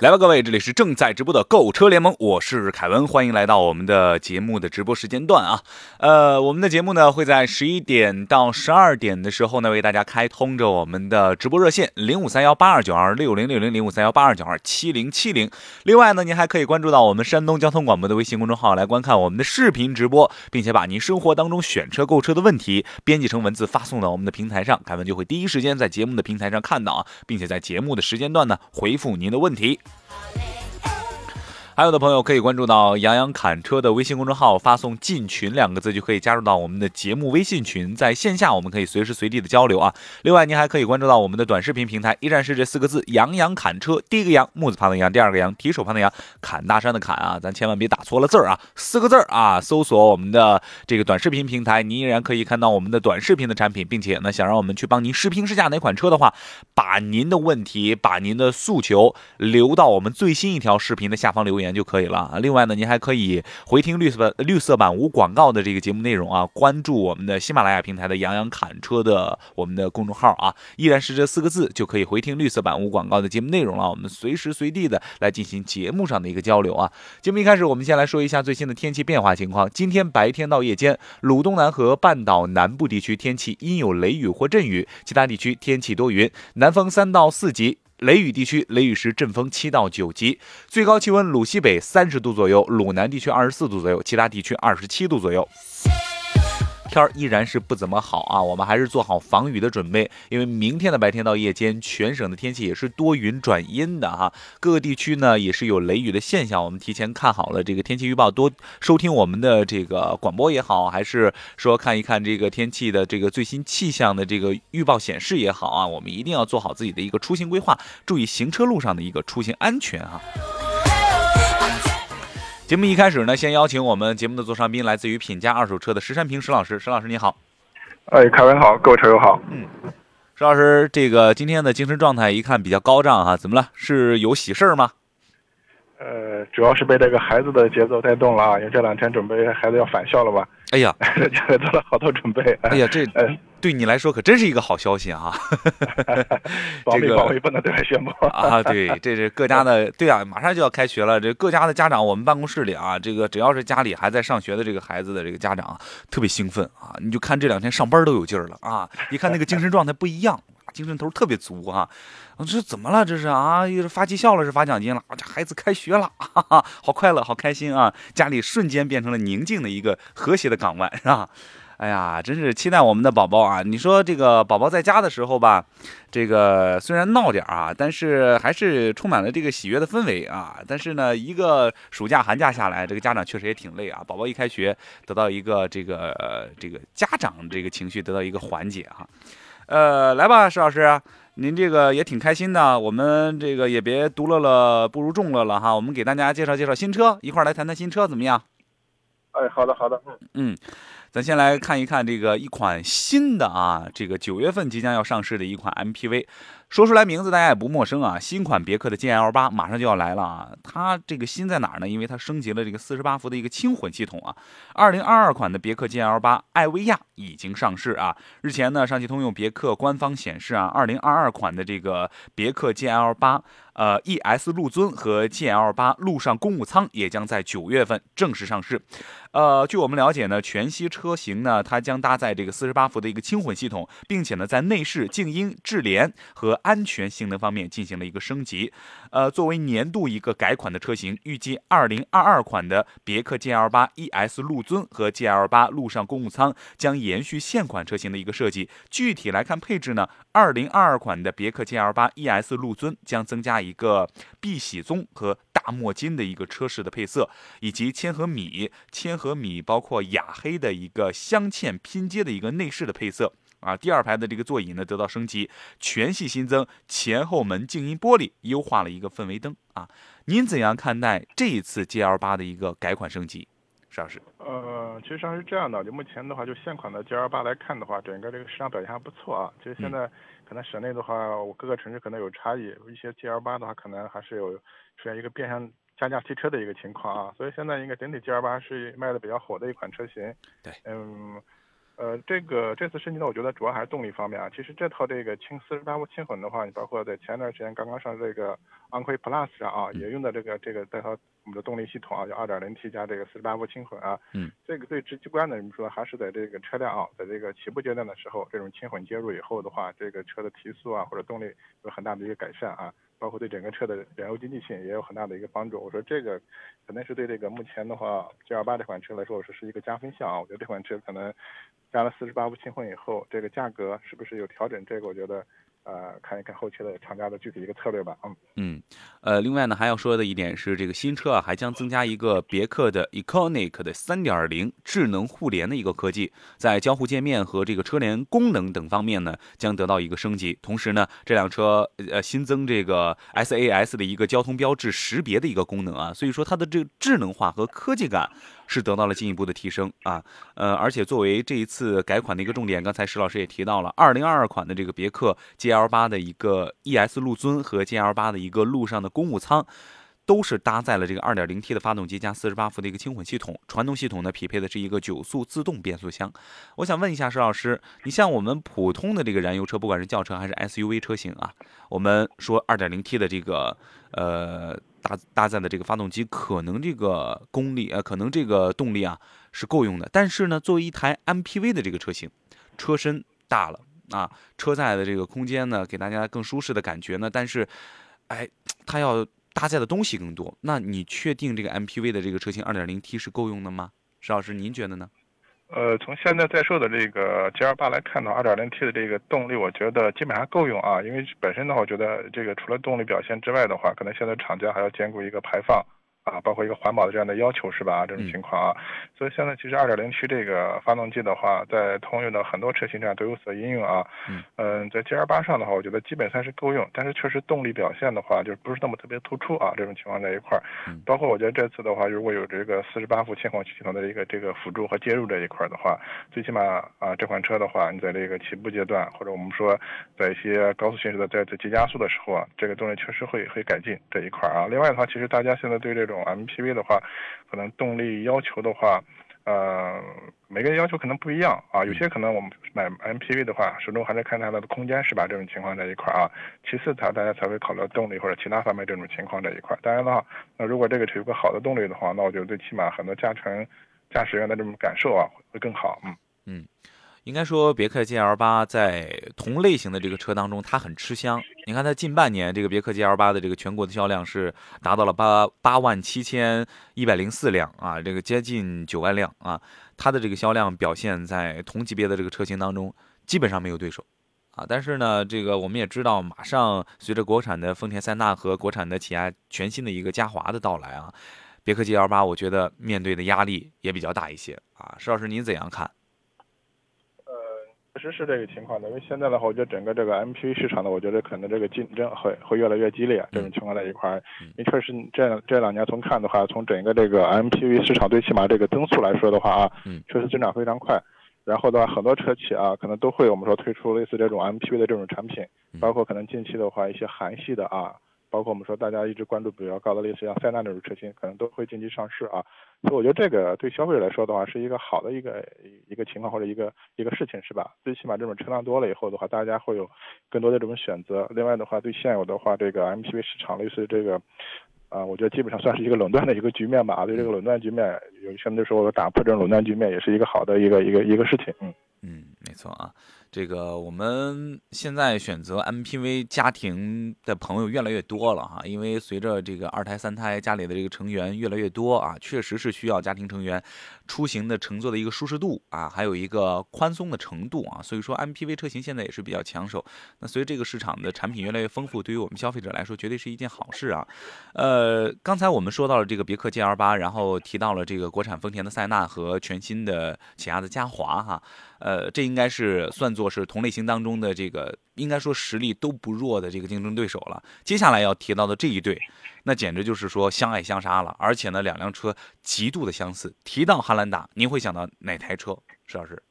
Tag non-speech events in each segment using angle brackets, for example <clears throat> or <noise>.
来吧，各位，这里是正在直播的购车联盟，我是凯文，欢迎来到我们的节目的直播时间段啊。呃，我们的节目呢会在十一点到十二点的时候呢为大家开通着我们的直播热线零五三幺八二九二六零六零零五三幺八二九二七零七零。另外呢，您还可以关注到我们山东交通广播的微信公众号来观看我们的视频直播，并且把您生活当中选车购车的问题编辑成文字发送到我们的平台上，凯文就会第一时间在节目的平台上看到啊，并且在节目的时间段呢回复您的问题。Hallelujah. 还有的朋友可以关注到杨洋侃车的微信公众号，发送“进群”两个字就可以加入到我们的节目微信群，在线下我们可以随时随地的交流啊。另外，您还可以关注到我们的短视频平台，依然是这四个字“杨洋侃车”，第一个杨木字旁的杨，第二个杨提手旁的杨，侃大山的侃啊，咱千万别打错了字儿啊，四个字儿啊。搜索我们的这个短视频平台，您依然可以看到我们的短视频的产品，并且呢，想让我们去帮您视频试驾哪款车的话，把您的问题、把您的诉求留到我们最新一条视频的下方留言。就可以了啊！另外呢，您还可以回听绿色版绿色版无广告的这个节目内容啊，关注我们的喜马拉雅平台的“杨洋侃车”的我们的公众号啊，依然是这四个字就可以回听绿色版无广告的节目内容了。我们随时随地的来进行节目上的一个交流啊。节目一开始，我们先来说一下最新的天气变化情况。今天白天到夜间，鲁东南和半岛南部地区天气阴有雷雨或阵雨，其他地区天气多云，南风三到四级。雷雨地区，雷雨时阵风七到九级，最高气温鲁西北三十度左右，鲁南地区二十四度左右，其他地区二十七度左右。天儿依然是不怎么好啊，我们还是做好防雨的准备，因为明天的白天到夜间，全省的天气也是多云转阴的哈，各个地区呢也是有雷雨的现象，我们提前看好了这个天气预报，多收听我们的这个广播也好，还是说看一看这个天气的这个最新气象的这个预报显示也好啊，我们一定要做好自己的一个出行规划，注意行车路上的一个出行安全哈。节目一开始呢，先邀请我们节目的座上宾，来自于品家二手车的石山平石老师。石老师你好，哎，凯文好，各位车友好。嗯，石老师，这个今天的精神状态一看比较高涨哈，怎么了？是有喜事儿吗？呃，主要是被这个孩子的节奏带动了啊，因为这两天准备孩子要返校了吧？哎呀，<laughs> 做了好多准备。哎呀，这对你来说可真是一个好消息啊！<laughs> 这个不能对外宣布啊。对，这是各家的，<laughs> 对啊，马上就要开学了，这各家的家长，我们办公室里啊，这个只要是家里还在上学的这个孩子的这个家长，特别兴奋啊！你就看这两天上班都有劲儿了啊，一看那个精神状态不一样。精神头特别足啊！这怎么了？这是啊，又是发绩效了，是发奖金了。这孩子开学了，哈哈，好快乐，好开心啊！家里瞬间变成了宁静的一个和谐的港湾，是吧？哎呀，真是期待我们的宝宝啊！你说这个宝宝在家的时候吧，这个虽然闹点啊，但是还是充满了这个喜悦的氛围啊。但是呢，一个暑假寒假下来，这个家长确实也挺累啊。宝宝一开学，得到一个这个这个家长这个情绪得到一个缓解哈。呃，来吧，石老师，您这个也挺开心的。我们这个也别独乐乐不如众乐了哈。我们给大家介绍介绍新车，一块来谈谈新车怎么样？哎，好的，好的，嗯嗯，咱先来看一看这个一款新的啊，这个九月份即将要上市的一款 MPV。说出来名字大家也不陌生啊，新款别克的 GL 八马上就要来了啊！它这个新在哪儿呢？因为它升级了这个四十八伏的一个轻混系统啊。二零二二款的别克 GL 八艾维亚已经上市啊。日前呢，上汽通用别克官方显示啊，二零二二款的这个别克 GL 八。呃，ES 陆尊和 GL 八陆上公务舱也将在九月份正式上市。呃，据我们了解呢，全系车型呢，它将搭载这个四十八伏的一个轻混系统，并且呢，在内饰、静音、智联和安全性能方面进行了一个升级。呃，作为年度一个改款的车型，预计二零二二款的别克 GL 八 ES 陆尊和 GL 八陆上公务舱将延续现款车型的一个设计。具体来看配置呢，二零二二款的别克 GL 八 ES 陆尊将增加一。个碧玺棕和大墨金的一个车饰的配色，以及千和米、千和米包括雅黑的一个镶嵌拼接的一个内饰的配色。啊。第二排的这个座椅呢得到升级，全系新增前后门静音玻璃，优化了一个氛围灯啊。您怎样看待这一次 GL 八的一个改款升级？石老师？呃，其实上是这样的，就目前的话，就现款的 GL 八来看的话，整个这个市场表现还不错啊。其实现在可能省内的话，我各个城市可能有差异，一些 GL 八的话，可能还是有出现一个变相加价提车的一个情况啊。所以现在应该整体 GL 八是卖的比较火的一款车型。对，嗯。呃，这个这次升级呢，我觉得主要还是动力方面啊。其实这套这个轻四十八伏轻混的话，你包括在前段时间刚刚上这个昂科威 Plus 上啊，也用的这个这个这套我们的动力系统啊，就二点零 T 加这个四十八伏轻混啊。嗯。这个最直观的，我们说还是在这个车辆啊，在这个起步阶段的时候，这种轻混接入以后的话，这个车的提速啊或者动力有很大的一个改善啊，包括对整个车的燃油经济性也有很大的一个帮助。我说这个可能是对这个目前的话 G L 八这款车来说，我说是一个加分项啊。我觉得这款车可能。加了四十八伏轻混以后，这个价格是不是有调整？这个我觉得。呃，看一看后期的厂家的具体一个策略吧。嗯嗯，呃，另外呢，还要说的一点是，这个新车啊，还将增加一个别克的 Econic 的3.0智能互联的一个科技，在交互界面和这个车联功能等方面呢，将得到一个升级。同时呢，这辆车呃新增这个 SAS 的一个交通标志识别的一个功能啊，所以说它的这个智能化和科技感是得到了进一步的提升啊。呃，而且作为这一次改款的一个重点，刚才石老师也提到了2022款的这个别克 GL。八的一个 ES 陆尊和 G L 八的一个路上的公务舱，都是搭载了这个 2.0T 的发动机加48伏的一个轻混系统。传动系统呢，匹配的是一个九速自动变速箱。我想问一下石老师，你像我们普通的这个燃油车，不管是轿车还是 SUV 车型啊，我们说 2.0T 的这个呃搭搭载的这个发动机，可能这个功率呃，可能这个动力啊是够用的。但是呢，作为一台 MPV 的这个车型，车身大了。啊，车载的这个空间呢，给大家更舒适的感觉呢。但是，哎，它要搭载的东西更多。那你确定这个 MPV 的这个车型 2.0T 是够用的吗？石老师，您觉得呢？呃，从现在在售的这个 G L 八来看呢，2.0T 的这个动力，我觉得基本上够用啊。因为本身的话，我觉得这个除了动力表现之外的话，可能现在厂家还要兼顾一个排放。啊，包括一个环保的这样的要求是吧？这种情况啊，所以现在其实二点零 T 这个发动机的话，在通用的很多车型上都有所应用啊。嗯，在 G L 八上的话，我觉得基本算是够用，但是确实动力表现的话，就是不是那么特别突出啊。这种情况在一块儿，包括我觉得这次的话，如果有这个四十八伏轻混系统的一个这个辅助和介入这一块的话，最起码啊，这款车的话，你在这个起步阶段，或者我们说在一些高速行驶的在在急加速的时候啊，这个动力确实会会改进这一块啊。另外的话，其实大家现在对这种 MPV 的话，可能动力要求的话，呃，每个人要求可能不一样啊。有些可能我们买 MPV 的话，始终还是看它的空间是吧？这种情况在一块啊。其次，它大家才会考虑动力或者其他方面这种情况在一块。当然的话，那如果这个车有个好的动力的话，那我觉得最起码很多驾乘驾驶员的这种感受啊会更好。嗯嗯。应该说，别克 GL 八在同类型的这个车当中，它很吃香。你看，它近半年这个别克 GL 八的这个全国的销量是达到了八八万七千一百零四辆啊，这个接近九万辆啊。它的这个销量表现在同级别的这个车型当中，基本上没有对手啊。但是呢，这个我们也知道，马上随着国产的丰田塞纳和国产的起亚全新的一个嘉华的到来啊，别克 GL 八我觉得面对的压力也比较大一些啊。石老师，您怎样看？确实是这个情况的，因为现在的话，我觉得整个这个 MPV 市场呢，我觉得可能这个竞争会会越来越激烈。这种情况在一块儿，因为确实这这两年从看的话，从整个这个 MPV 市场最起码这个增速来说的话啊，确实增长非常快。然后的话，很多车企啊，可能都会我们说推出类似这种 MPV 的这种产品，包括可能近期的话，一些韩系的啊。包括我们说大家一直关注比较高的，类似像塞纳这种车型，可能都会近期上市啊。所以我觉得这个对消费者来说的话，是一个好的一个一个情况或者一个一个事情，是吧？最起码这种车辆多了以后的话，大家会有更多的这种选择。另外的话，对现有的话，这个 MPV 市场类似这个，啊，我觉得基本上算是一个垄断的一个局面吧。对这个垄断局面，有相对说打破这种垄断局面，也是一个好的一个一个一个事情。嗯嗯，没错啊。这个我们现在选择 MPV 家庭的朋友越来越多了哈，因为随着这个二胎、三胎，家里的这个成员越来越多啊，确实是需要家庭成员出行的乘坐的一个舒适度啊，还有一个宽松的程度啊，所以说 MPV 车型现在也是比较抢手。那随着这个市场的产品越来越丰富，对于我们消费者来说，绝对是一件好事啊。呃，刚才我们说到了这个别克 GL 八，然后提到了这个国产丰田的塞纳和全新的起亚的嘉华哈，呃，这应该是算。做是同类型当中的这个应该说实力都不弱的这个竞争对手了。接下来要提到的这一对，那简直就是说相爱相杀了，而且呢，两辆车极度的相似。提到汉兰达，您会想到哪台车？石老师？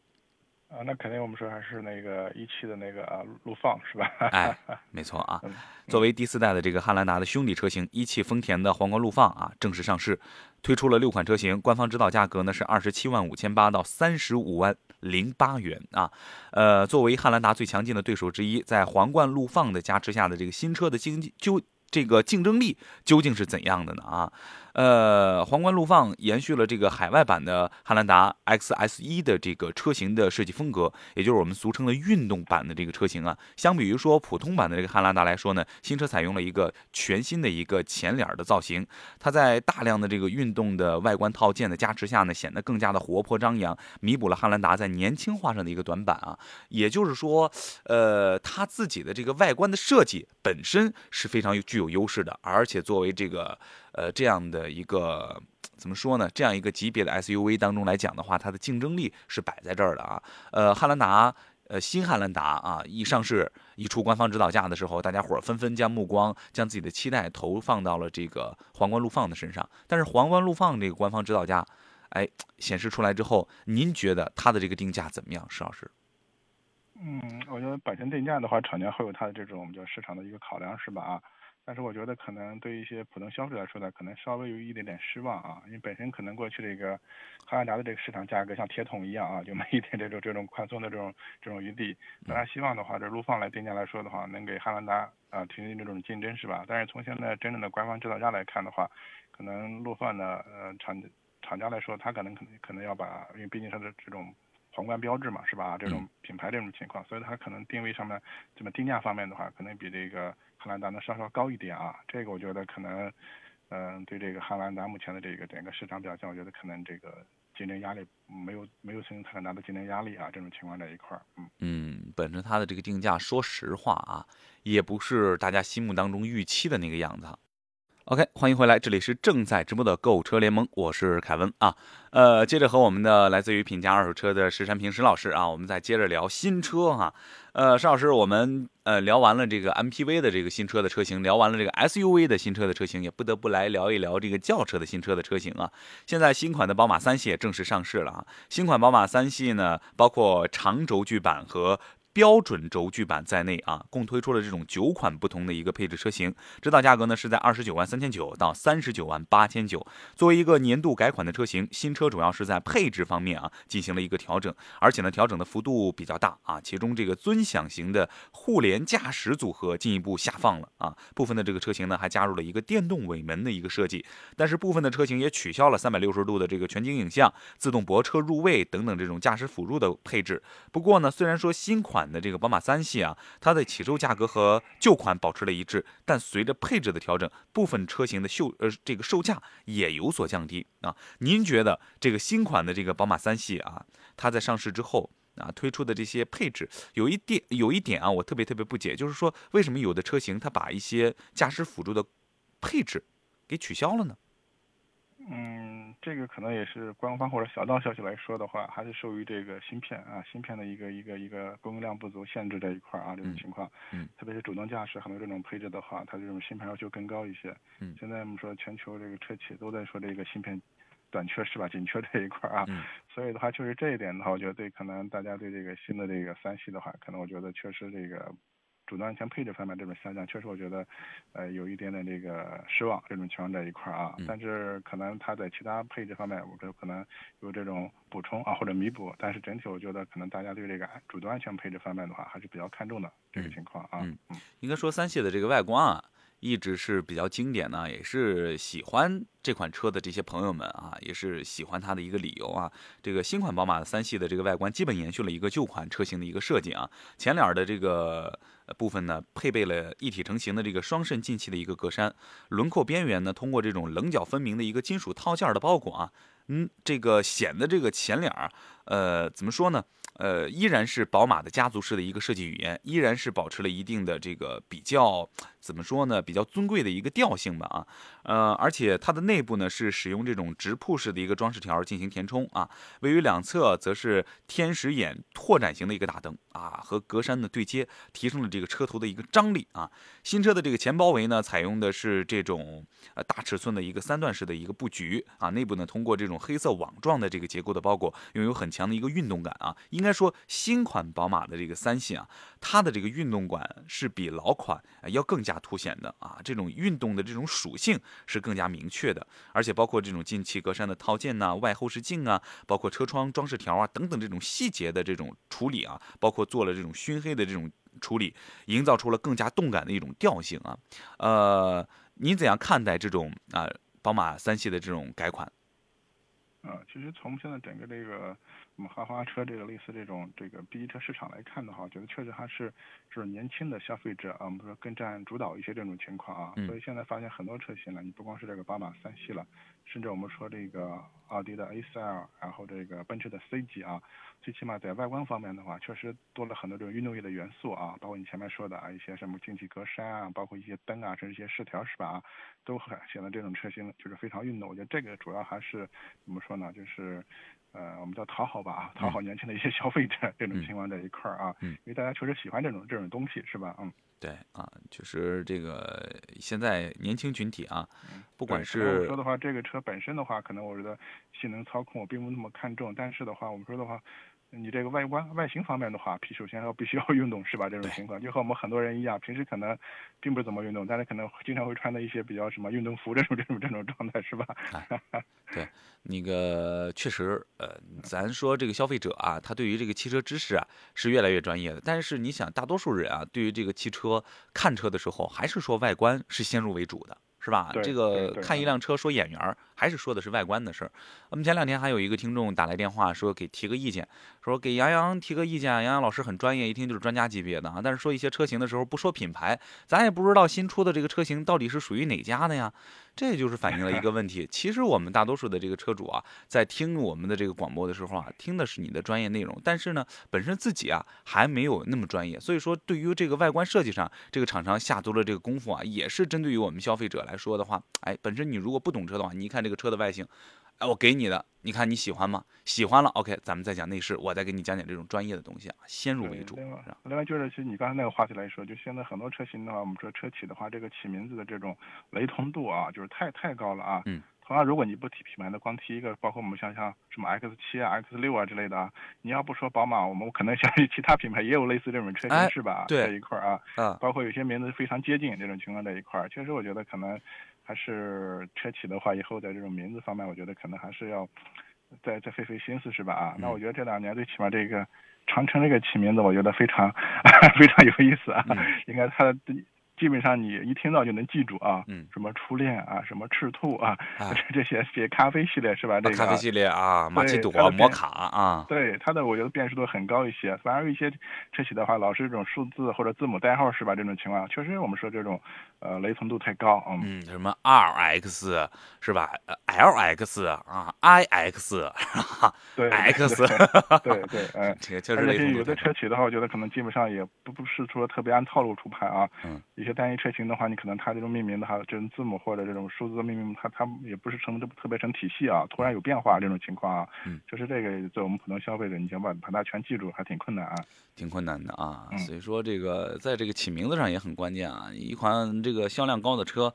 啊，那肯定我们说还是那个一汽的那个啊，陆放是吧？哎，<laughs> 没错啊。作为第四代的这个汉兰达的兄弟车型，一汽丰田的皇冠陆放啊，正式上市，推出了六款车型，官方指导价格呢是二十七万五千八到三十五万零八元啊。呃，作为汉兰达最强劲的对手之一，在皇冠陆放的加持下的这个新车的经济就这个竞争力究竟是怎样的呢？啊？呃，皇冠陆放延续了这个海外版的汉兰达 XS 一的这个车型的设计风格，也就是我们俗称的运动版的这个车型啊。相比于说普通版的这个汉兰达来说呢，新车采用了一个全新的一个前脸的造型，它在大量的这个运动的外观套件的加持下呢，显得更加的活泼张扬，弥补了汉兰达在年轻化上的一个短板啊。也就是说，呃，它自己的这个外观的设计本身是非常具有优势的，而且作为这个。呃，这样的一个怎么说呢？这样一个级别的 SUV 当中来讲的话，它的竞争力是摆在这儿的啊。呃，汉兰达，呃，新汉兰达啊，一上市一出官方指导价的时候，大家伙纷纷将目光、将自己的期待投放到了这个皇冠陆放的身上。但是皇冠陆放这个官方指导价，哎，显示出来之后，您觉得它的这个定价怎么样，石老师？嗯，我觉得本身定价的话，厂家会有它的这种我们叫市场的一个考量，是吧？啊。但是我觉得可能对一些普通消费者来说呢，可能稍微有一点点失望啊，因为本身可能过去这个汉兰达的这个市场价格像铁桶一样啊，就没一点这种这种宽松的这种这种余地。大家希望的话，这陆放来定价来说的话，能给汉兰达啊提供这种竞争是吧？但是从现在真正的官方指导价来看的话，可能陆放的呃厂厂家来说，他可能可能可能要把，因为毕竟它的这种。皇冠标志嘛，是吧？这种品牌这种情况，所以它可能定位上面，这么定价方面的话，可能比这个汉兰达能稍稍高一点啊。这个我觉得可能，嗯，对这个汉兰达目前的这个整个市场表现，我觉得可能这个竞争压力没有没有形成很大的竞争压力啊。这种情况在一块儿，嗯嗯，本身它的这个定价，说实话啊，也不是大家心目当中预期的那个样子。OK，欢迎回来，这里是正在直播的购车联盟，我是凯文啊。呃，接着和我们的来自于品家二手车的石山平石老师啊，我们再接着聊新车哈。呃，石老师，我们呃聊完了这个 MPV 的这个新车的车型，聊完了这个 SUV 的新车的车型，也不得不来聊一聊这个轿车的新车的车型啊。现在新款的宝马三系也正式上市了啊。新款宝马三系呢，包括长轴距版和。标准轴距版在内啊，共推出了这种九款不同的一个配置车型，指导价格呢是在二十九万三千九到三十九万八千九。作为一个年度改款的车型，新车主要是在配置方面啊进行了一个调整，而且呢调整的幅度比较大啊。其中这个尊享型的互联驾驶组合进一步下放了啊，部分的这个车型呢还加入了一个电动尾门的一个设计，但是部分的车型也取消了三百六十度的这个全景影像、自动泊车入位等等这种驾驶辅助的配置。不过呢，虽然说新款的这个宝马三系啊，它的起售价格和旧款保持了一致，但随着配置的调整，部分车型的售呃这个售价也有所降低啊。您觉得这个新款的这个宝马三系啊，它在上市之后啊推出的这些配置，有一点有一点啊，我特别特别不解，就是说为什么有的车型它把一些驾驶辅助的配置给取消了呢？嗯，这个可能也是官方或者小道消息来说的话，还是受于这个芯片啊，芯片的一个一个一个供应量不足限制这一块啊，这种情况。嗯。特别是主动驾驶很多这种配置的话，它这种芯片要求更高一些。嗯。现在我们说全球这个车企都在说这个芯片短缺是吧？紧缺这一块啊。嗯。所以的话，就是这一点的话，我觉得对可能大家对这个新的这个三系的话，可能我觉得确实这个。主动安全配置方面这种下降，确实我觉得，呃，有一点点这个失望。这种情况在一块儿啊，但是可能它在其他配置方面，我觉得可能有这种补充啊或者弥补。但是整体我觉得，可能大家对这个主动安全配置方面的话，还是比较看重的这个情况啊。嗯嗯，应该说三系的这个外观啊。一直是比较经典呢，也是喜欢这款车的这些朋友们啊，也是喜欢它的一个理由啊。这个新款宝马三系的这个外观基本延续了一个旧款车型的一个设计啊，前脸的这个部分呢，配备了一体成型的这个双肾进气的一个格栅，轮廓边缘呢，通过这种棱角分明的一个金属套件的包裹啊。嗯，这个显得这个前脸儿，呃，怎么说呢？呃，依然是宝马的家族式的一个设计语言，依然是保持了一定的这个比较怎么说呢？比较尊贵的一个调性吧啊。呃，而且它的内部呢是使用这种直瀑式的一个装饰条进行填充啊。位于两侧则是天使眼拓展型的一个大灯啊，和格栅的对接，提升了这个车头的一个张力啊。新车的这个前包围呢，采用的是这种呃大尺寸的一个三段式的一个布局啊。内部呢通过这种黑色网状的这个结构的包裹，拥有很强的一个运动感啊。应该。说，新款宝马的这个三系啊，它的这个运动感是比老款要更加凸显的啊，这种运动的这种属性是更加明确的，而且包括这种进气格栅的套件呐、外后视镜啊，包括车窗装饰条啊等等这种细节的这种处理啊，包括做了这种熏黑的这种处理，营造出了更加动感的一种调性啊。呃，你怎样看待这种啊宝马三系的这种改款？啊，其实从现在整个这个。我们豪华车这个类似这种这个 B 级车市场来看的话，我觉得确实还是就是年轻的消费者啊，我们说更占主导一些这种情况啊。所以现在发现很多车型呢，你不光是这个宝马三系了，甚至我们说这个奥迪的 A 四 L，然后这个奔驰的 C 级啊，最起码在外观方面的话，确实多了很多这种运动业的元素啊，包括你前面说的啊一些什么进气格栅啊，包括一些灯啊，甚至一些饰条是吧？都很显得这种车型就是非常运动。我觉得这个主要还是怎么说呢？就是。呃，我们叫讨好吧，讨好年轻的一些消费者这种情况在一块儿啊，因为大家确实喜欢这种这种东西，是吧？嗯，对啊，就是这个现在年轻群体啊，不管是说的话，这个车本身的话，可能我觉得性能操控我并不那么看重，但是的话，我们说的话。你这个外观外形方面的话，首先要必须要运动，是吧？这种情况就和我们很多人一样，平时可能并不怎么运动，但是可能经常会穿的一些比较什么运动服这种这种这种状态，是吧？对，那个确实，呃，咱说这个消费者啊，他对于这个汽车知识啊是越来越专业的，但是你想，大多数人啊，对于这个汽车看车的时候，还是说外观是先入为主的。是吧？这个看一辆车说眼缘儿，还是说的是外观的事儿。我们前两天还有一个听众打来电话说给提个意见，说给杨洋提个意见。杨洋老师很专业，一听就是专家级别的啊。但是说一些车型的时候不说品牌，咱也不知道新出的这个车型到底是属于哪家的呀。这就是反映了一个问题。其实我们大多数的这个车主啊，在听我们的这个广播的时候啊，听的是你的专业内容，但是呢，本身自己啊还没有那么专业。所以说，对于这个外观设计上，这个厂商下足了这个功夫啊，也是针对于我们消费者来说的话，哎，本身你如果不懂车的话，你一看这个车的外形。哎，我给你的，你看你喜欢吗？喜欢了，OK，咱们再讲内饰，我再给你讲讲这种专业的东西啊，先入为主。另外，另外就是，其实你刚才那个话题来说，就现在很多车型的话，我们说车企的话，这个起名字的这种雷同度啊，就是太太高了啊。嗯。同样，如果你不提品牌的，光提一个，包括我们像像什么 X 七啊、X 六啊之类的啊，你要不说宝马，我们可能 <laughs> 相信其他品牌也有类似这种车型是吧？对。这一块啊，嗯，包括有些名字非常接近这种情况在一块儿，确实我觉得可能。还是车企的话，以后在这种名字方面，我觉得可能还是要再再费费心思，是吧？啊，那我觉得这两年最起码这个长城这个起名字，我觉得非常 <laughs> 非常有意思啊，应该它。基本上你一听到就能记住啊，嗯，什么初恋啊，什么赤兔啊，<laughs> 这些些咖啡系列是吧？这个咖啡系列啊，马奇朵、摩卡啊，对它的我觉得辨识度很高一些。反而一些车企的话，老是这种数字或者字母代号是吧？这种情况确实我们说这种呃雷同度太高，嗯，什么 R X 是吧？L X 啊，I X 对 X 对对，嗯，<laughs> <laughs> 这个确实雷同度。有的车企的话，我觉得可能基本上也不不是说特别按套路出牌啊，嗯。一些单一车型的话，你可能它这种命名的话，这种字母或者这种数字命名，它它也不是成特别成体系啊，突然有变化这种情况啊，嗯，就是这个，在我们普通消费者，你想把把它全记住，还挺困难啊，挺困难的啊，所以说这个在这个起名字上也很关键啊，一款这个销量高的车。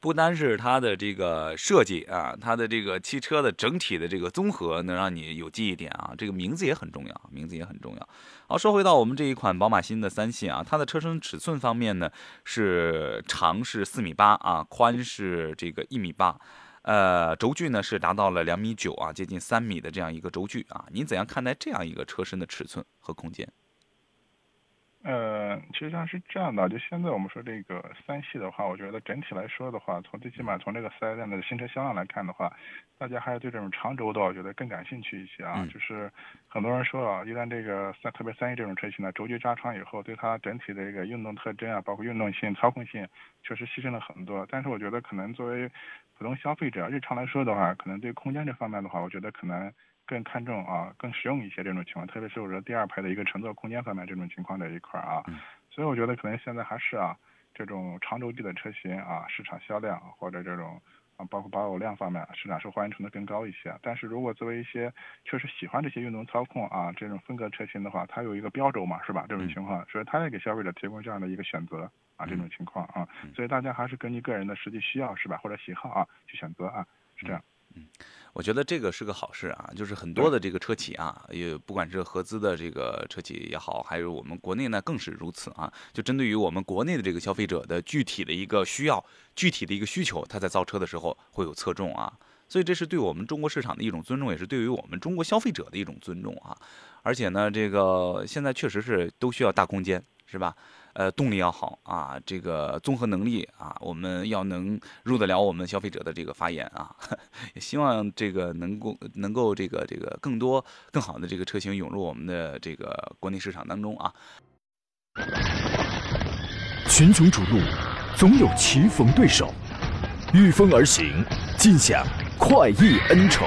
不单是它的这个设计啊，它的这个汽车的整体的这个综合能让你有记忆点啊，这个名字也很重要，名字也很重要。好，说回到我们这一款宝马新的三系啊，它的车身尺寸方面呢，是长是四米八啊，宽是这个一米八，呃，轴距呢是达到了两米九啊，接近三米的这样一个轴距啊，您怎样看待这样一个车身的尺寸和空间？呃，其实上是这样的，就现在我们说这个三系的话，我觉得整体来说的话，从最起码从这个四 S 店的新车销量来看的话，大家还是对这种长轴的，我觉得更感兴趣一些啊。就是很多人说啊，一旦这个三，特别三系这种车型呢，轴距加长以后，对它整体的一个运动特征啊，包括运动性、操控性，确实牺牲了很多。但是我觉得可能作为普通消费者日常来说的话，可能对空间这方面的话，我觉得可能。更看重啊更实用一些这种情况，特别是我觉得第二排的一个乘坐空间方面这种情况的一块啊，所以我觉得可能现在还是啊这种长轴距的车型啊市场销量或者这种啊。包括保有量方面，市场受欢迎程度更高一些。但是如果作为一些确实喜欢这些运动操控啊这种风格车型的话，它有一个标轴嘛，是吧？这种情况，所以它也给消费者提供这样的一个选择啊，这种情况啊，所以大家还是根据个人的实际需要，是吧？或者喜好啊去选择啊，是这样。嗯，我觉得这个是个好事啊，就是很多的这个车企啊，也不管是合资的这个车企也好，还有我们国内呢更是如此啊。就针对于我们国内的这个消费者的具体的一个需要、具体的一个需求，他在造车的时候会有侧重啊。所以这是对我们中国市场的一种尊重，也是对于我们中国消费者的一种尊重啊。而且呢，这个现在确实是都需要大空间，是吧？呃，动力要好啊，这个综合能力啊，我们要能入得了我们消费者的这个发言啊，<laughs> 也希望这个能够能够这个这个更多更好的这个车型涌入我们的这个国内市场当中啊。群雄逐鹿，总有棋逢对手，御风而行，尽享快意恩仇。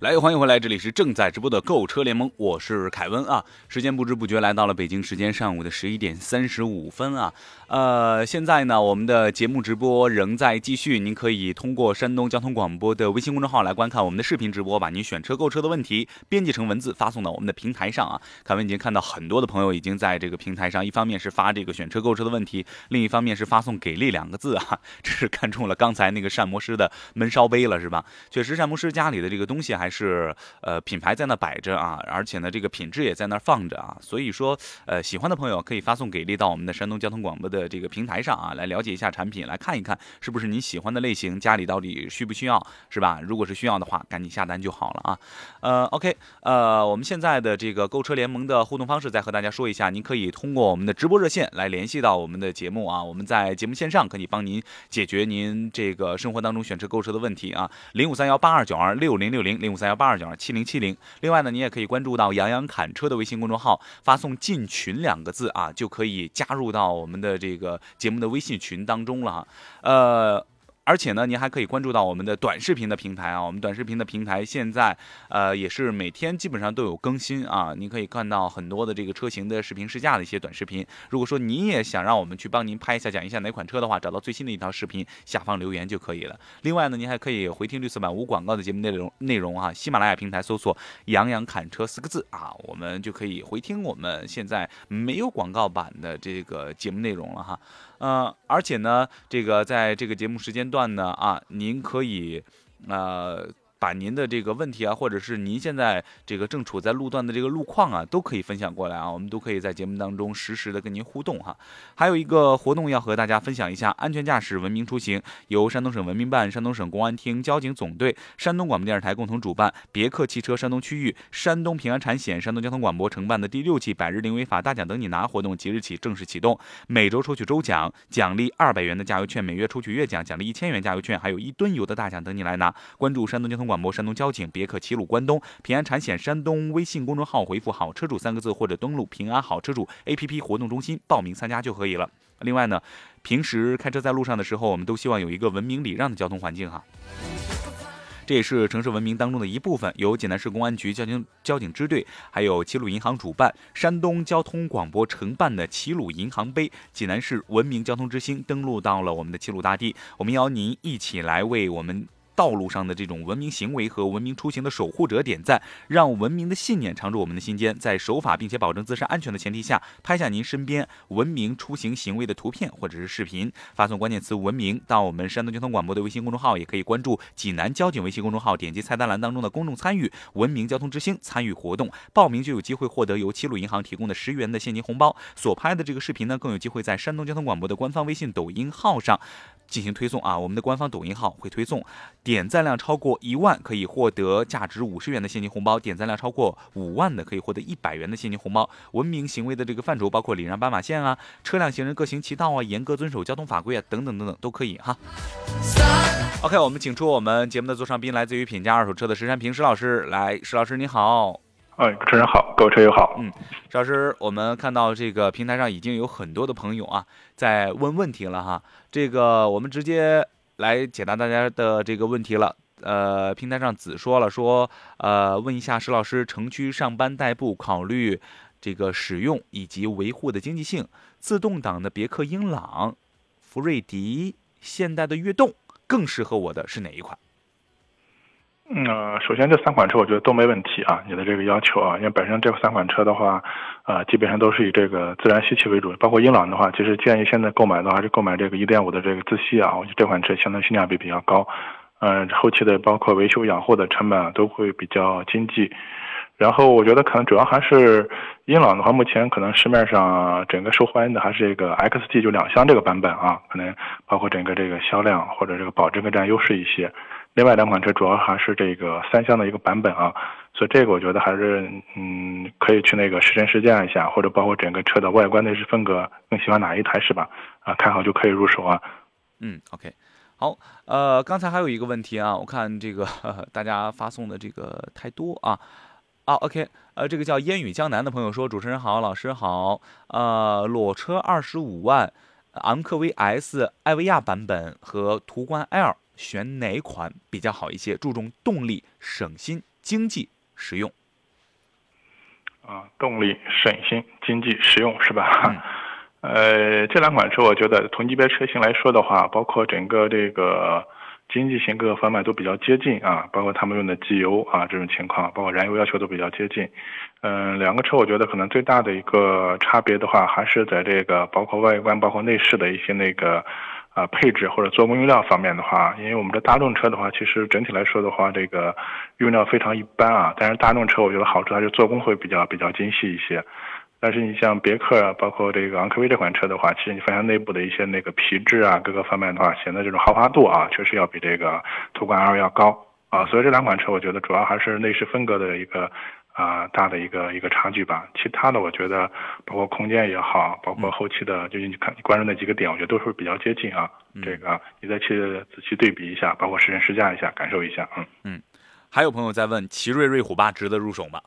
来，欢迎回来，这里是正在直播的购车联盟，我是凯文啊。时间不知不觉来到了北京时间上午的十一点三十五分啊。呃，现在呢，我们的节目直播仍在继续，您可以通过山东交通广播的微信公众号来观看我们的视频直播，把您选车购车的问题编辑成文字发送到我们的平台上啊。凯文已经看到很多的朋友已经在这个平台上，一方面是发这个选车购车的问题，另一方面是发送“给力”两个字啊，<laughs> 这是看中了刚才那个单模师的闷烧杯了是吧？确实，单模师家里的这个东西还。是呃品牌在那摆着啊，而且呢这个品质也在那放着啊，所以说呃喜欢的朋友可以发送给力到我们的山东交通广播的这个平台上啊，来了解一下产品，来看一看是不是您喜欢的类型，家里到底需不需要是吧？如果是需要的话，赶紧下单就好了啊。呃，OK，呃，我们现在的这个购车联盟的互动方式再和大家说一下，您可以通过我们的直播热线来联系到我们的节目啊，我们在节目线上可以帮您解决您这个生活当中选车购车的问题啊，零五三幺八二九二六零六零零五三幺八二九二七零七零。另外呢，你也可以关注到杨洋侃车的微信公众号，发送“进群”两个字啊，就可以加入到我们的这个节目的微信群当中了哈。呃。而且呢，您还可以关注到我们的短视频的平台啊，我们短视频的平台现在呃也是每天基本上都有更新啊，您可以看到很多的这个车型的视频试驾的一些短视频。如果说您也想让我们去帮您拍一下讲一下哪款车的话，找到最新的一条视频，下方留言就可以了。另外呢，您还可以回听绿色版无广告的节目内容内容啊，喜马拉雅平台搜索“杨洋侃车”四个字啊，我们就可以回听我们现在没有广告版的这个节目内容了哈。嗯，而且呢，这个在这个节目时间段呢，啊，您可以，呃。把您的这个问题啊，或者是您现在这个正处在路段的这个路况啊，都可以分享过来啊，我们都可以在节目当中实时的跟您互动哈。还有一个活动要和大家分享一下，安全驾驶，文明出行，由山东省文明办、山东省公安厅交警总队、山东广播电视台共同主办，别克汽车山东区域、山东平安产险、山东交通广播承办的第六期百日零违法大奖等你拿活动即日起正式启动，每周抽取周奖，奖励二百元的加油券，每月抽取月奖，奖励一千元加油券，还有一吨油的大奖等你来拿。关注山东交通。广播山东交警别克齐鲁关东平安产险山东微信公众号回复“好车主”三个字，或者登录平安好车主 APP 活动中心报名参加就可以了。另外呢，平时开车在路上的时候，我们都希望有一个文明礼让的交通环境哈。这也是城市文明当中的一部分。由济南市公安局交警交警支队，还有齐鲁银行主办，山东交通广播承办的齐鲁银行杯济南市文明交通之星登陆到了我们的齐鲁大地。我们邀您一起来为我们。道路上的这种文明行为和文明出行的守护者点赞，让文明的信念常驻我们的心间。在守法并且保证自身安全的前提下，拍下您身边文明出行行为的图片或者是视频，发送关键词“文明”到我们山东交通广播的微信公众号，也可以关注济南交警微信公众号，点击菜单栏当中的公众参与“文明交通之星”参与活动，报名就有机会获得由齐鲁银行提供的十元的现金红包。所拍的这个视频呢，更有机会在山东交通广播的官方微信、抖音号上进行推送啊！我们的官方抖音号会推送。点赞量超过一万可以获得价值五十元的现金红包，点赞量超过五万的可以获得一百元的现金红包。文明行为的这个范畴包括礼让斑马线啊，车辆行人各行其道啊，严格遵守交通法规啊，等等等等都可以哈。OK，我们请出我们节目的座上宾，来自于品家二手车的石山平石老师，来，石老师你好。哎，主持人好，各位车友好。嗯，石老师，我们看到这个平台上已经有很多的朋友啊在问问题了哈，这个我们直接来解答大家的这个问题了。呃，平台上子说了说，呃，问一下石老师，城区上班代步考虑这个使用以及维护的经济性，自动挡的别克英朗、福瑞迪、现代的悦动更适合我的是哪一款？嗯，首先这三款车我觉得都没问题啊，你的这个要求啊，因为本身这三款车的话，呃，基本上都是以这个自然吸气为主，包括英朗的话，其实建议现在购买的话还是购买这个1.5的这个自吸啊，我觉得这款车相对性价比比较高，嗯，后期的包括维修养护的成本啊都会比较经济，然后我觉得可能主要还是英朗的话，目前可能市面上整个受欢迎的还是这个 XT 就两厢这个版本啊，可能包括整个这个销量或者这个保值更占优势一些。另外两款车主要还是这个三厢的一个版本啊，所以这个我觉得还是嗯可以去那个试乘试驾一下，或者包括整个车的外观内饰风格，更喜欢哪一台是吧？啊，看好就可以入手啊。嗯，OK，好，呃，刚才还有一个问题啊，我看这个 <laughs> 大家发送的这个太多啊，啊，OK，呃，这个叫烟雨江南的朋友说，主持人好，老师好，呃，裸车二十五万，昂科威 S、艾维亚版本和途观 L。选哪款比较好一些？注重动力、省心、经济、实用。啊，动力、省心、经济、实用是吧？<laughs> 呃，这两款车我觉得同级别车型来说的话，包括整个这个经济性各个方面都比较接近啊，包括他们用的机油啊这种情况，包括燃油要求都比较接近。嗯，两个车我觉得可能最大的一个差别的话，还是在这个包括外观、包括内饰的一些那个。啊，配置或者做工用料方面的话，因为我们的大众车的话，其实整体来说的话，这个用料非常一般啊。但是大众车我觉得好处还是做工会比较比较精细一些。但是你像别克啊，包括这个昂科威这款车的话，其实你发现内部的一些那个皮质啊，各个方面的话，显得这种豪华度啊，确实要比这个途观 L 要高啊。所以这两款车我觉得主要还是内饰风格的一个。啊，大的一个一个差距吧。其他的，我觉得包括空间也好，包括后期的，就是你看你关注那几个点，我觉得都是比较接近啊。这个你再去仔细对比一下，包括试乘试驾一下，感受一下。嗯嗯。还有朋友在问，奇瑞瑞虎八值得入手吗？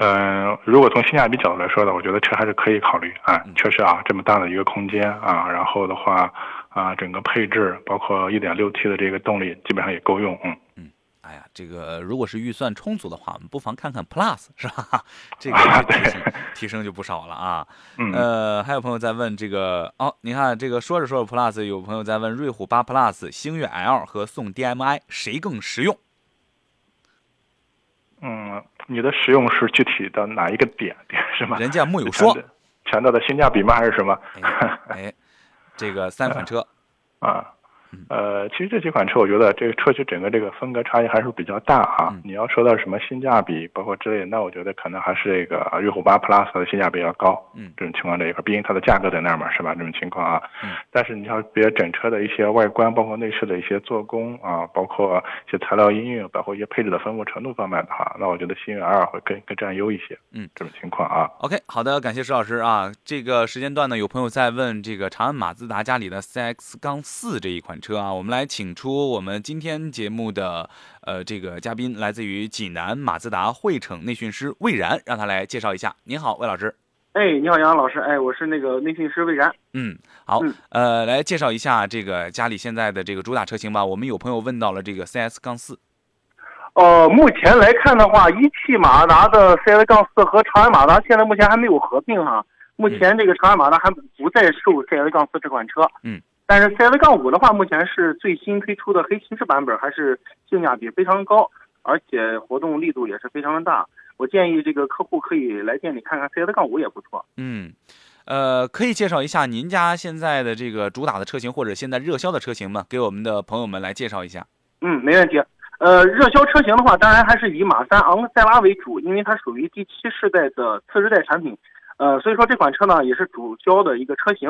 嗯，如果从性价比角度来说呢，我觉得车还是可以考虑啊。确实啊，这么大的一个空间啊，然后的话啊，整个配置包括一点六 T 的这个动力，基本上也够用。嗯嗯。哎呀，这个如果是预算充足的话，我们不妨看看 Plus，是吧？<laughs> 这个提升提升就不少了啊。<laughs> 呃，还有朋友在问这个哦，你看这个说着说着 Plus，有朋友在问瑞虎八 Plus、星越 L 和宋 DMI 谁更实用？嗯，你的实用是具体的哪一个点点是吗？人家木有说，强调的性价比吗？还是什么？哎，这个三款车 <laughs> 啊。呃，其实这几款车，我觉得这个车企整个这个风格差异还是比较大啊。你要说到什么性价比，包括之类的，那我觉得可能还是这个瑞虎八 Plus 的性价比要高。嗯，这种情况这一块，毕竟它的价格在那儿嘛，是吧？这种情况啊。嗯。但是你要别整车的一些外观，包括内饰的一些做工啊，包括一些材料应用，包括一些配置的丰富程度方面的话，那我觉得星越 L 会更更占优一些。嗯，这种情况啊。OK，好的，感谢石老师啊。这个时间段呢，有朋友在问这个长安马自达家里的 CX 杠四这一款车啊，我们来请。出我们今天节目的呃这个嘉宾，来自于济南马自达汇骋内训师魏然，让他来介绍一下。您好，魏老师。哎，你好，杨老师。哎，我是那个内训师魏然。嗯，好。呃，来介绍一下这个家里现在的这个主打车型吧。我们有朋友问到了这个 CS 杠四。呃，目前来看的话，一汽马自达的 CS 杠四和长安马自达现在目前还没有合并哈。目前这个长安马自达还不再售 CS 杠四这款车。嗯。但是 CS 杠五的话，目前是最新推出的黑骑士版本，还是性价比非常高，而且活动力度也是非常的大。我建议这个客户可以来店里看看 CS 杠五也不错。嗯，呃，可以介绍一下您家现在的这个主打的车型或者现在热销的车型吗？给我们的朋友们来介绍一下。嗯，没问题。呃，热销车型的话，当然还是以马三昂克赛拉为主，因为它属于第七世代的次世代产品。呃，所以说这款车呢也是主销的一个车型。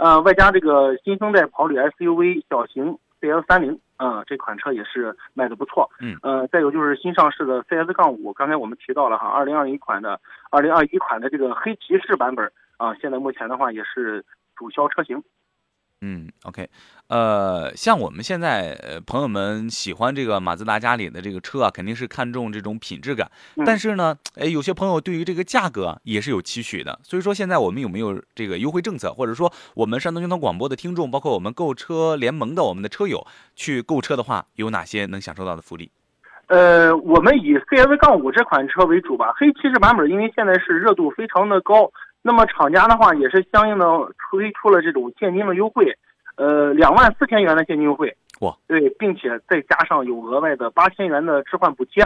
呃，外加这个新生代跑旅 SUV 小型 CL 三零，啊，这款车也是卖的不错。嗯，呃，再有就是新上市的 CS 杠五，刚才我们提到了哈，二零二一款的，二零二一款的这个黑骑士版本啊，现在目前的话也是主销车型。嗯，OK，呃，像我们现在呃朋友们喜欢这个马自达家里的这个车啊，肯定是看重这种品质感。但是呢，哎，有些朋友对于这个价格也是有期许的。所以说，现在我们有没有这个优惠政策，或者说我们山东交通广播的听众，包括我们购车联盟的我们的车友去购车的话，有哪些能享受到的福利？呃，我们以 CS 杠五这款车为主吧。黑骑士版本因为现在是热度非常的高。那么厂家的话也是相应的推出了这种现金的优惠，呃，两万四千元的现金优惠，哇，对，并且再加上有额外的八千元的置换补贴，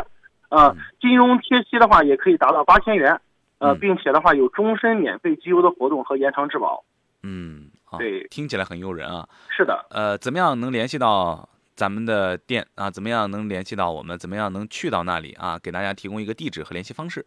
啊，金融贴息的话也可以达到八千元，呃，并且的话有终身免费机油的活动和延长质保，嗯，对，听起来很诱人啊。是的，呃，怎么样能联系到咱们的店啊？怎么样能联系到我们？怎么样能去到那里啊？给大家提供一个地址和联系方式。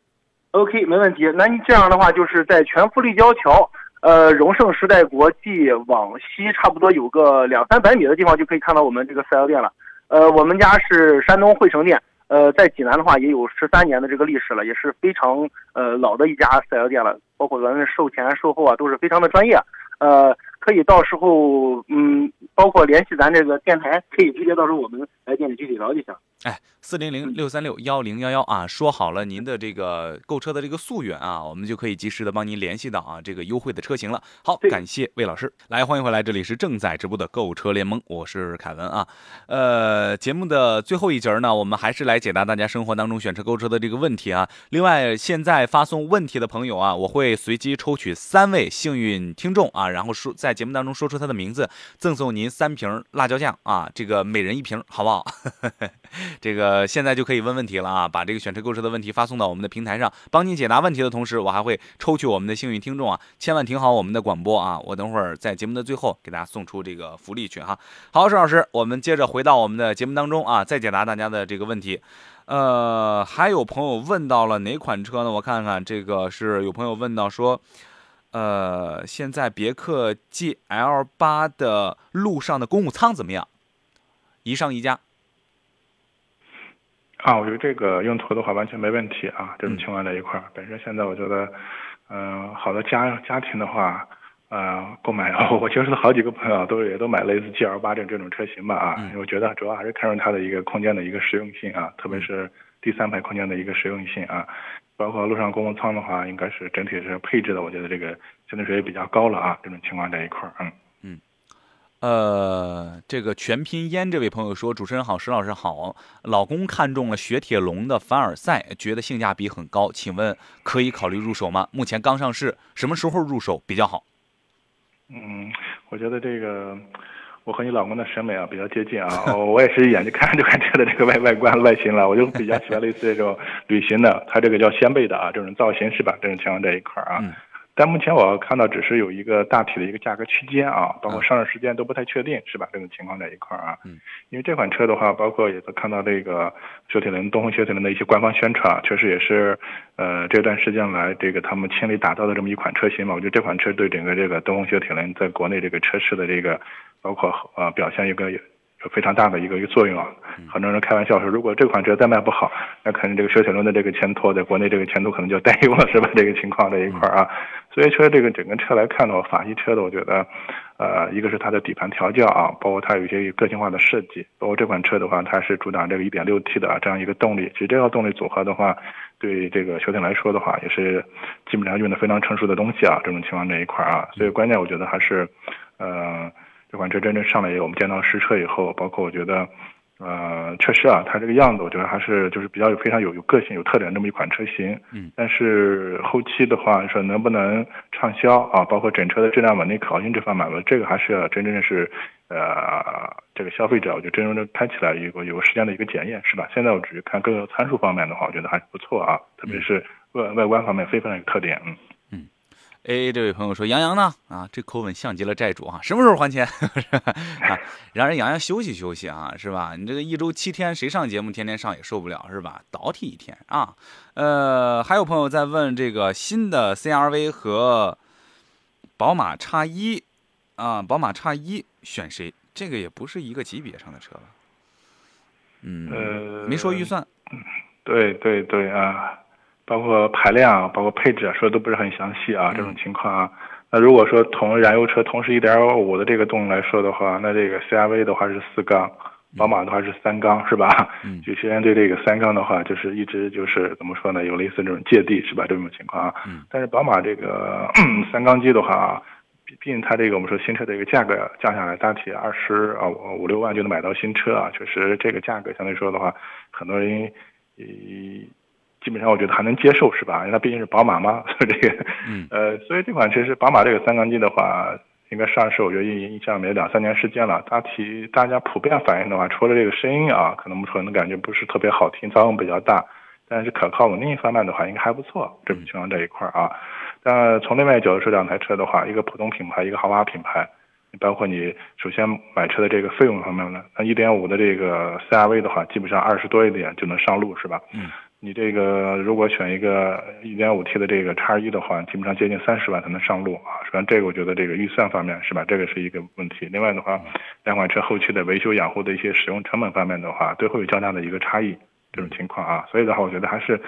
OK，没问题。那你这样的话，就是在全福立交桥，呃，荣盛时代国际往西差不多有个两三百米的地方，就可以看到我们这个四 S 店了。呃，我们家是山东汇成店，呃，在济南的话也有十三年的这个历史了，也是非常呃老的一家四 S 店了，包括咱们售前售后啊都是非常的专业。呃，可以到时候嗯，包括联系咱这个电台，可以直接到时候我们来店里具体聊就行。哎，四零零六三六幺零幺幺啊，说好了您的这个购车的这个溯源啊，我们就可以及时的帮您联系到啊这个优惠的车型了。好，感谢魏老师，来欢迎回来，这里是正在直播的购车联盟，我是凯文啊。呃，节目的最后一节呢，我们还是来解答大家生活当中选车购车的这个问题啊。另外，现在发送问题的朋友啊，我会随机抽取三位幸运听众啊，然后说在节目当中说出他的名字，赠送您三瓶辣椒酱啊，这个每人一瓶，好不好？<laughs> 这个现在就可以问问题了啊！把这个选车购车的问题发送到我们的平台上，帮您解答问题的同时，我还会抽取我们的幸运听众啊！千万听好我们的广播啊！我等会儿在节目的最后给大家送出这个福利去哈。好，沈老师，我们接着回到我们的节目当中啊，再解答大家的这个问题。呃，还有朋友问到了哪款车呢？我看看，这个是有朋友问到说，呃，现在别克 GL 八的路上的公务舱怎么样？一上一加。啊，我觉得这个用途的话完全没问题啊，这种情况在一块儿。本身现在我觉得，嗯，好多家家庭的话，呃，购买，<laughs> 我接触的好几个朋友都也都买类似 G L 八这这种车型吧啊，因为我觉得主要还是看重它的一个空间的一个实用性啊，特别是第三排空间的一个实用性啊，包括路上公共舱的话，应该是整体是配置的，我觉得这个相对说也比较高了啊，这种情况在一块儿，嗯。呃，这个全拼烟这位朋友说：“主持人好，石老师好，老公看中了雪铁龙的凡尔赛，觉得性价比很高，请问可以考虑入手吗？目前刚上市，什么时候入手比较好？”嗯，我觉得这个我和你老公的审美啊比较接近啊，我也是一眼就看这款车的这个外外观外形了，我就比较喜欢类似这种旅行的，它这个叫掀背的啊，这种造型是吧？这种情况这一块儿啊。但目前我看到只是有一个大体的一个价格区间啊，包括上市时间都不太确定，是吧？这种情况在一块儿啊。嗯。因为这款车的话，包括也都看到这个雪铁龙、东风雪铁龙的一些官方宣传，确实也是，呃，这段时间来这个他们倾力打造的这么一款车型嘛。我觉得这款车对整个这个东风雪铁龙在国内这个车市的这个，包括呃表现一个有非常大的一个一个作用啊。很多人开玩笑说，如果这款车再卖不好，那可能这个雪铁龙的这个前途在国内这个前途可能就担忧了，是吧？这个情况在一块儿啊。所以说，这个整个车来看的话，法系车的，我觉得，呃，一个是它的底盘调教啊，包括它有一些个性化的设计，包括这款车的话，它是主打这个 1.6T 的这样一个动力。其实这套动力组合的话，对这个雪铁龙来说的话，也是基本上用的非常成熟的东西啊。这种情况这一块啊，所以关键我觉得还是，呃，这款车真正上来以后，我们见到实车以后，包括我觉得。呃，确实啊，它这个样子，我觉得还是就是比较有非常有有个性、有特点这么一款车型。嗯，但是后期的话，说能不能畅销啊，包括整车的质量稳定、可靠性这方面，这个还是要真正是呃这个消费者，我觉得真正的开起来一个有个时间的一个检验，是吧？现在我只是看各个参数方面的话，我觉得还是不错啊，特别是外外观方面非常有特点，嗯。A A 这位朋友说：“杨洋呢？啊，这口吻像极了债主啊，什么时候还钱？<laughs> 啊，让人杨洋休息休息啊，是吧？你这个一周七天，谁上节目天天上也受不了，是吧？倒替一天啊。呃，还有朋友在问这个新的 C R V 和宝马叉一啊，宝马叉一选谁？这个也不是一个级别上的车吧？嗯，呃，没说预算。对对对啊，包括排量、包括配置啊，说的都不是很详细啊，这种情况啊。那如果说同燃油车同时1.5的这个动力来说的话，那这个 CRV 的话是四缸，宝马的话是三缸，是吧？嗯。<laughs> 有些人对这个三缸的话，就是一直就是怎么说呢？有类似这种芥蒂，是吧？这种情况啊。嗯。但是宝马这个 <clears throat> 三缸机的话，毕毕竟它这个我们说新车的一个价格降下来，大体二十啊五六万就能买到新车啊，确实这个价格相对说的话，很多人。呃，基本上我觉得还能接受，是吧？因为它毕竟是宝马嘛，<laughs> 所以这个，嗯，呃，所以这款其实宝马这个三缸机的话，应该上市，我觉得印印象没两三年时间了。大体大家普遍反映的话，除了这个声音啊，可能可能感觉不是特别好听，噪音比较大，但是可靠稳定方面的话，应该还不错。这种情况这一块啊，但从另外一角度说，两台车的话，一个普通品牌，一个豪华品牌。包括你首先买车的这个费用方面呢，那一点五的这个 CRV 的话，基本上二十多一点就能上路，是吧？嗯。你这个如果选一个一点五 T 的这个叉一的话，基本上接近三十万才能上路啊。首先这个我觉得这个预算方面是吧，这个是一个问题。另外的话，两款车后期的维修养护的一些使用成本方面的话，都会有较大的一个差异这种情况啊。所以的话，我觉得还是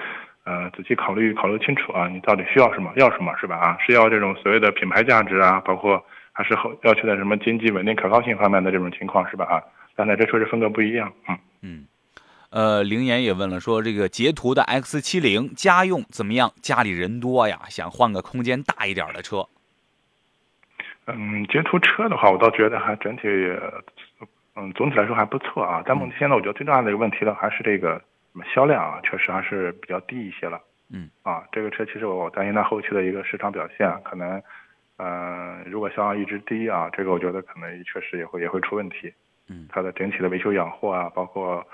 呃仔细考虑考虑清楚啊，你到底需要什么，要什么是吧？啊，是要这种所谓的品牌价值啊，包括。还是后要求的什么经济稳定、可靠性方面的这种情况是吧？啊，刚才这确实风格不一样。嗯嗯，呃，灵岩也问了，说这个捷途的 X 七零家用怎么样？家里人多呀，想换个空间大一点的车。嗯，捷途车的话，我倒觉得还整体，嗯，总体来说还不错啊。但目前现在我觉得最重要的一个问题呢，还是这个销量啊，确实还是比较低一些了。嗯啊，这个车其实我担心它后期的一个市场表现可能。呃，如果销量一直低啊，这个我觉得可能确实也会也会出问题。嗯，它的整体的维修养护啊，包括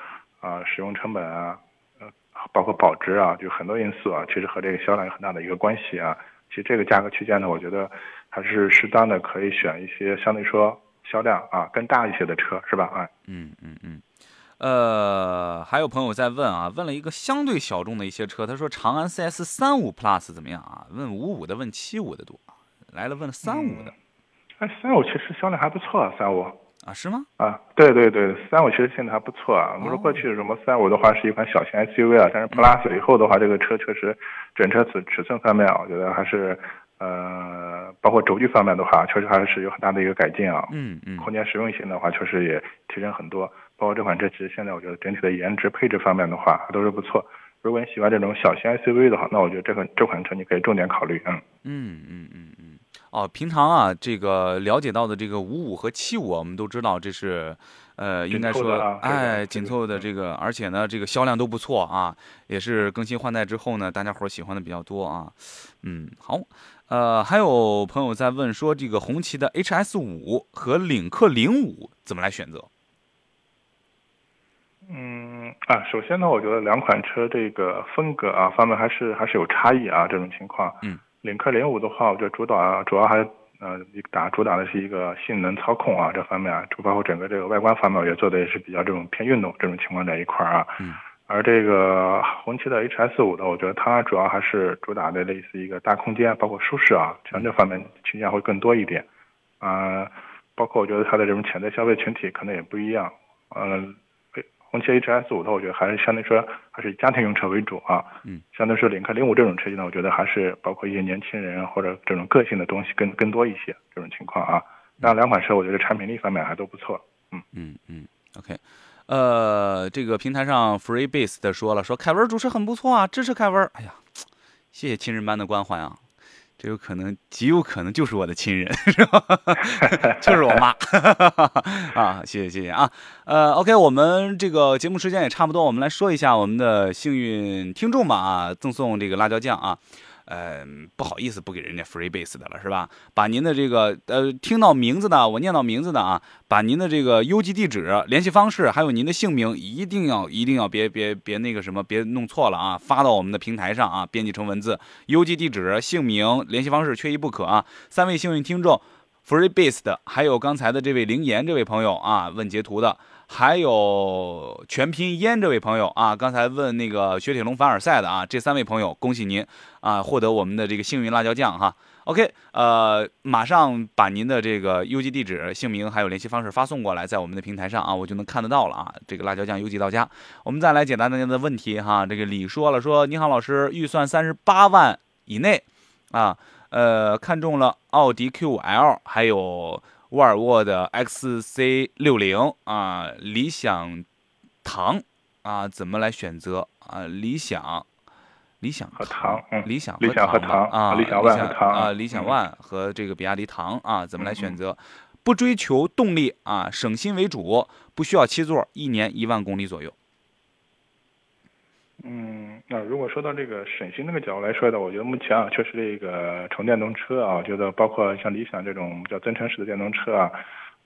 啊使用成本啊，呃，包括保值啊，就很多因素啊，其实和这个销量有很大的一个关系啊。其实这个价格区间呢，我觉得还是适当的可以选一些相对说销量啊更大一些的车，是吧？啊，嗯嗯嗯。呃，还有朋友在问啊，问了一个相对小众的一些车，他说长安 CS 三五 Plus 怎么样啊？问五五的，问七五的多。来了，问三五的，哎，三五其实销量还不错，三五啊，是吗？啊，对对对，三五其实现在还不错啊。我们说过去什么三五的话是一款小型 SUV 啊，但是 Plus 以后的话，这个车确实整车尺尺寸方面啊，我觉得还是呃，包括轴距方面的话，确实还是有很大的一个改进啊。嗯嗯。空间实用性的话，确实也提升很多。包括这款车其实现在我觉得整体的颜值配置方面的话都是不错。如果你喜欢这种小型 SUV 的话，那我觉得这款这款车你可以重点考虑。嗯嗯嗯嗯嗯。哦，平常啊，这个了解到的这个五五和七五，我们都知道这是，呃，应该说，哎，紧凑的这个，而且呢，这个销量都不错啊，也是更新换代之后呢，大家伙喜欢的比较多啊。嗯，好，呃，还有朋友在问说，这个红旗的 HS 五和领克零五怎么来选择？嗯啊，首先呢，我觉得两款车这个风格啊方面还是还是有差异啊，这种情况。嗯。领克零五的话，我觉得主导主要还呃打主打的是一个性能操控啊这方面，就包括整个这个外观方面，我觉得做的也是比较这种偏运动这种情况在一块儿啊。嗯。而这个红旗的 HS 五的，我觉得它主要还是主打的类似一个大空间，包括舒适啊，像这方面倾向会更多一点。啊，包括我觉得它的这种潜在消费群体可能也不一样。嗯。红旗 HS 五的，我觉得还是相对说还是以家庭用车为主啊。嗯，相对说领克零五这种车型呢，我觉得还是包括一些年轻人或者这种个性的东西更更多一些这种情况啊。那两款车我觉得产品力方面还都不错。嗯嗯嗯，OK，呃，这个平台上 FreeBase 的说了，说凯文主持很不错啊，支持凯文。哎呀，谢谢亲人般的关怀啊。这有可能，极有可能就是我的亲人，<laughs> 是吧？<laughs> 就是我妈 <laughs> 啊！谢谢谢谢啊！呃，OK，我们这个节目时间也差不多，我们来说一下我们的幸运听众吧啊，赠送这个辣椒酱啊。呃，不好意思，不给人家 free base 的了，是吧？把您的这个呃，听到名字的，我念到名字的啊，把您的这个邮寄地址、联系方式，还有您的姓名，一定要一定要别别别那个什么，别弄错了啊！发到我们的平台上啊，编辑成文字，邮寄地址、姓名、联系方式缺一不可啊！三位幸运听众，free base 的，还有刚才的这位灵岩这位朋友啊，问截图的。还有全拼烟这位朋友啊，刚才问那个雪铁龙凡尔赛的啊，这三位朋友恭喜您啊，获得我们的这个幸运辣椒酱哈。OK，呃，马上把您的这个邮寄地址、姓名还有联系方式发送过来，在我们的平台上啊，我就能看得到了啊。这个辣椒酱邮寄到家。我们再来解答大家的问题哈。这个李说了说，你好老师，预算三十八万以内啊，呃，看中了奥迪 Q5L，还有沃尔沃的 XC 六零啊，理想唐啊，怎么来选择啊？理想。理想和唐，理想理想和唐啊，理想唐啊，理想 ONE 和这个比亚迪唐啊，怎么来选择？不追求动力啊，省心为主，不需要七座，一年一万公里左右。嗯，那如果说到这个省心那个角度来说的，我觉得目前啊，确实这个纯电动车啊，我觉得包括像理想这种叫增程式的电动车啊。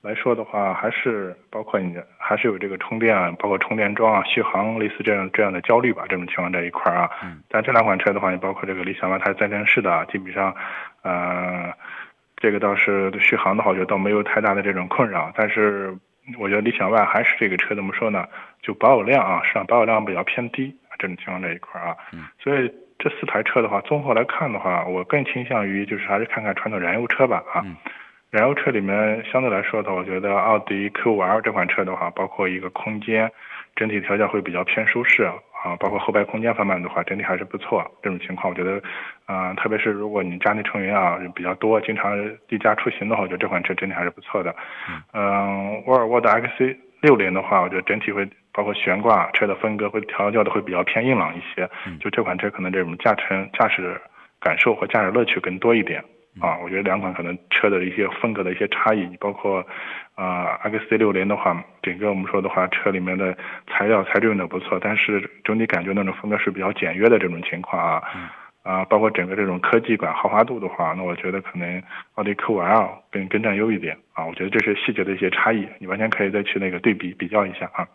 来说的话，还是包括你还是有这个充电，包括充电桩啊、续航类似这样这样的焦虑吧。这种情况这一块啊，但这两款车的话，你包括这个理想 ONE，它是增程式的，基本上，呃，这个倒是续航的话，我觉得倒没有太大的这种困扰。但是我觉得理想 ONE 还是这个车怎么说呢？就保有量啊，市场保有量比较偏低，这种情况这一块啊。所以这四台车的话，综合来看的话，我更倾向于就是还是看看传统燃油车吧啊。燃油车里面相对来说的，我觉得奥迪 Q5L 这款车的话，包括一个空间，整体调教会比较偏舒适啊，包括后排空间方面的话，整体还是不错。这种情况，我觉得，嗯，特别是如果你家内成员啊比较多，经常离家出行的话，我觉得这款车整体还是不错的。嗯，沃尔沃的 XC60 的话，我觉得整体会包括悬挂车的风格会调教的会比较偏硬朗一些。就这款车可能这种驾乘驾驶感受和驾驶乐趣更多一点。啊，我觉得两款可能车的一些风格的一些差异，包括，呃，X C 六零的话，整个我们说的话，车里面的材料材质用的不错，但是整体感觉那种风格是比较简约的这种情况啊，啊，包括整个这种科技感、豪华度的话，那我觉得可能奥迪 Q5L 更更占优一点啊，我觉得这是细节的一些差异，你完全可以再去那个对比比较一下啊。